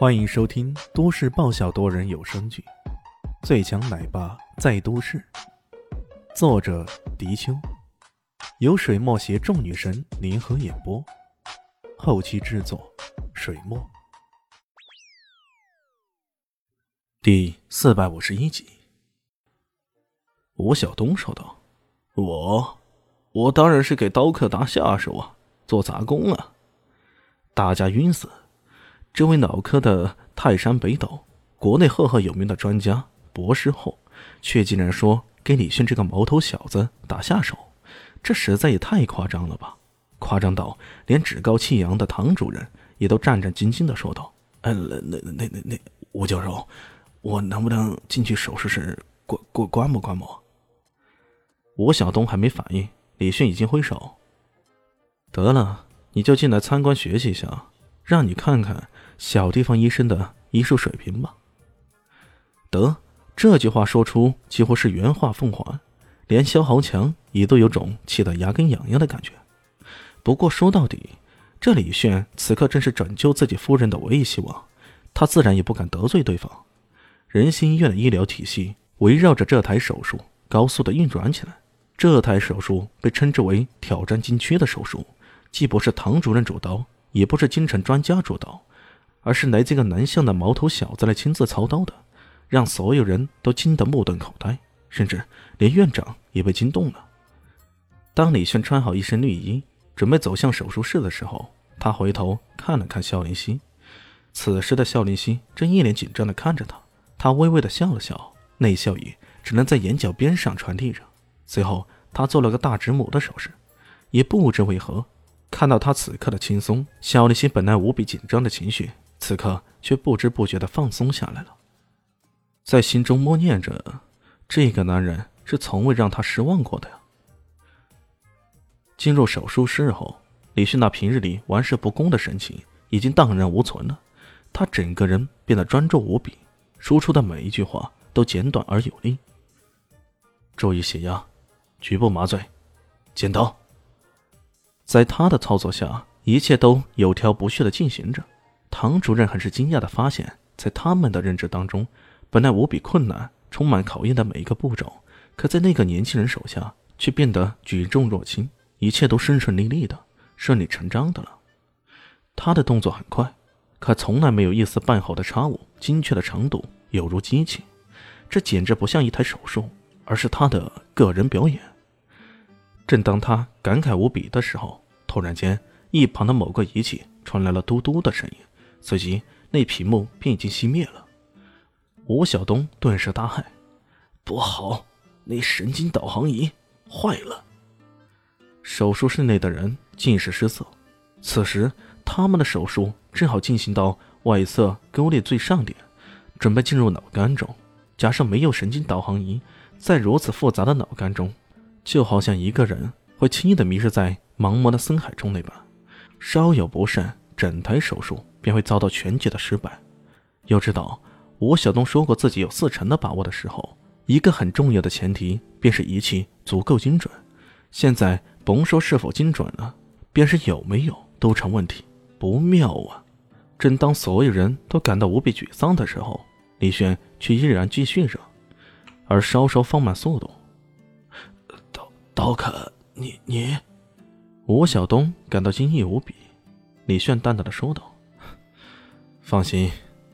欢迎收听都市爆笑多人有声剧《最强奶爸在都市》，作者：迪秋，由水墨携众女神联合演播，后期制作：水墨。第四百五十一集，吴晓东说道：“我，我当然是给刀客打下手啊，做杂工啊。”大家晕死。这位脑科的泰山北斗，国内赫赫有名的专家、博士后，却竟然说给李迅这个毛头小子打下手，这实在也太夸张了吧！夸张到连趾高气扬的唐主任也都战战兢兢的说道：“哎，那那那那那吴教授，我能不能进去手术室观观观摩观摩？”吴晓东还没反应，李迅已经挥手：“得了，你就进来参观学习一下，让你看看。”小地方医生的医术水平吧。得，这句话说出几乎是原话奉还，连萧豪强也都有种气得牙根痒痒的感觉。不过说到底，这李炫此刻正是拯救自己夫人的唯一希望，他自然也不敢得罪对方。仁心医院的医疗体系围绕着这台手术高速的运转起来。这台手术被称之为挑战禁区的手术，既不是唐主任主刀，也不是京城专家主刀。而是来这个南向的毛头小子来亲自操刀的，让所有人都惊得目瞪口呆，甚至连院长也被惊动了。当李炫穿好一身绿衣，准备走向手术室的时候，他回头看了看肖林熙。此时的肖林熙正一脸紧张地看着他，他微微地笑了笑，那笑意只能在眼角边上传递着。随后，他做了个大指拇的手势，也不知为何，看到他此刻的轻松，肖林熙本来无比紧张的情绪。此刻却不知不觉的放松下来了，在心中默念着：“这个男人是从未让他失望过的呀。”进入手术室后，李迅那平日里玩世不恭的神情已经荡然无存了，他整个人变得专注无比，说出的每一句话都简短而有力。注意血压，局部麻醉，剪刀。在他的操作下，一切都有条不紊的进行着。唐主任很是惊讶的发现，在他们的认知当中，本来无比困难、充满考验的每一个步骤，可在那个年轻人手下却变得举重若轻，一切都顺顺利利的、顺理成章的了。他的动作很快，可从来没有一丝半毫的差误，精确的程度犹如机器。这简直不像一台手术，而是他的个人表演。正当他感慨无比的时候，突然间，一旁的某个仪器传来了嘟嘟的声音。随即，那屏幕便已经熄灭了。吴晓东顿时大骇：“不好，那神经导航仪坏了！”手术室内的人尽是失色。此时，他们的手术正好进行到外侧沟裂最上点，准备进入脑干中。加上没有神经导航仪，在如此复杂的脑干中，就好像一个人会轻易的迷失在茫茫的深海中那般，稍有不慎，整台手术。便会遭到全局的失败。要知道，吴晓东说过自己有四成的把握的时候，一个很重要的前提便是仪器足够精准。现在甭说是否精准了，便是有没有都成问题，不妙啊！正当所有人都感到无比沮丧的时候，李轩却依然继续着，而稍稍放慢速度。刀刀客，你你，吴晓东感到惊异无比。李炫淡淡的说道。放心，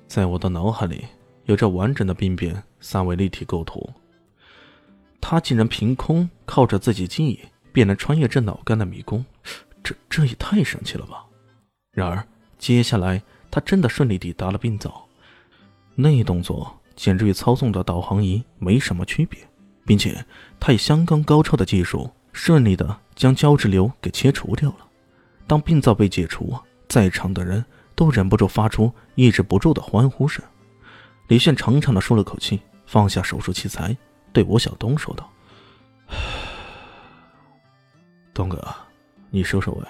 在我的脑海里有着完整的病变三维立体构图。他竟然凭空靠着自己记忆便能穿越这脑干的迷宫，这这也太神奇了吧！然而，接下来他真的顺利抵达了病灶，那动作简直与操纵的导航仪没什么区别，并且他以相当高超的技术顺利的将胶质瘤给切除掉了。当病灶被解除，在场的人。都忍不住发出抑制不住的欢呼声。李炫长长的舒了口气，放下手术器材，对吴晓东说道：“东哥，你收收尾。”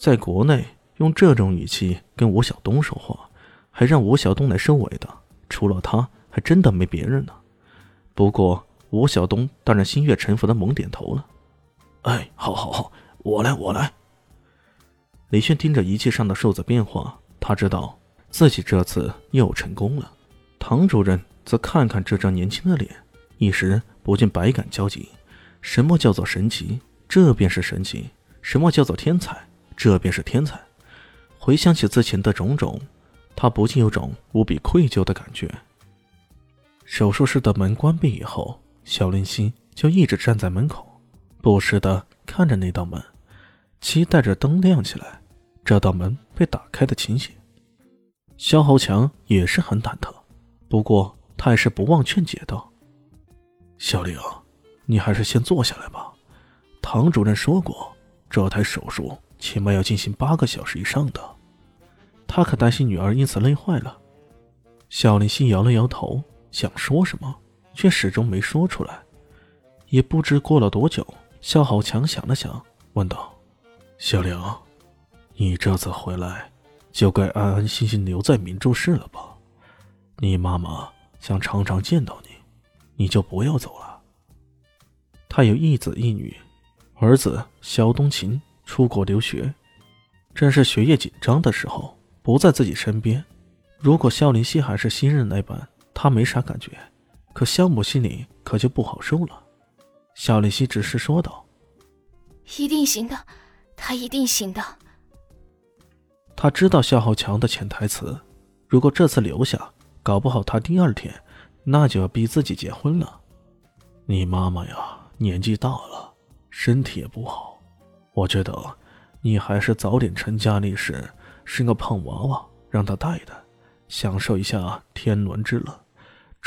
在国内用这种语气跟吴晓东说话，还让吴晓东来收尾的，除了他，还真的没别人呢。不过吴晓东当然心悦诚服的猛点头了：“哎，好好好，我来，我来。”李炫盯着仪器上的数字变化，他知道自己这次又成功了。唐主任则看看这张年轻的脸，一时不禁百感交集。什么叫做神奇？这便是神奇。什么叫做天才？这便是天才。回想起之前的种种，他不禁有种无比愧疚的感觉。手术室的门关闭以后，小林夕就一直站在门口，不时的看着那道门，期待着灯亮起来，这道门被打开的情形。肖豪强也是很忐忑，不过他还是不忘劝解道：“小玲，你还是先坐下来吧。唐主任说过，这台手术起码要进行八个小时以上的。他可担心女儿因此累坏了。”小林夕摇了摇头。想说什么，却始终没说出来。也不知过了多久，肖好强想了想，问道：“小梁，你这次回来，就该安安心心留在明珠市了吧？你妈妈想常常见到你，你就不要走了。他有一子一女，儿子肖东琴出国留学，正是学业紧张的时候，不在自己身边。如果肖林熙还是新任那般。”他没啥感觉，可肖母心里可就不好受了。夏丽西只是说道：“一定行的，他一定行的。”他知道肖浩强的潜台词，如果这次留下，搞不好他第二天那就要逼自己结婚了。你妈妈呀，年纪大了，身体也不好，我觉得你还是早点成家立室，生个胖娃娃让她带带，享受一下天伦之乐。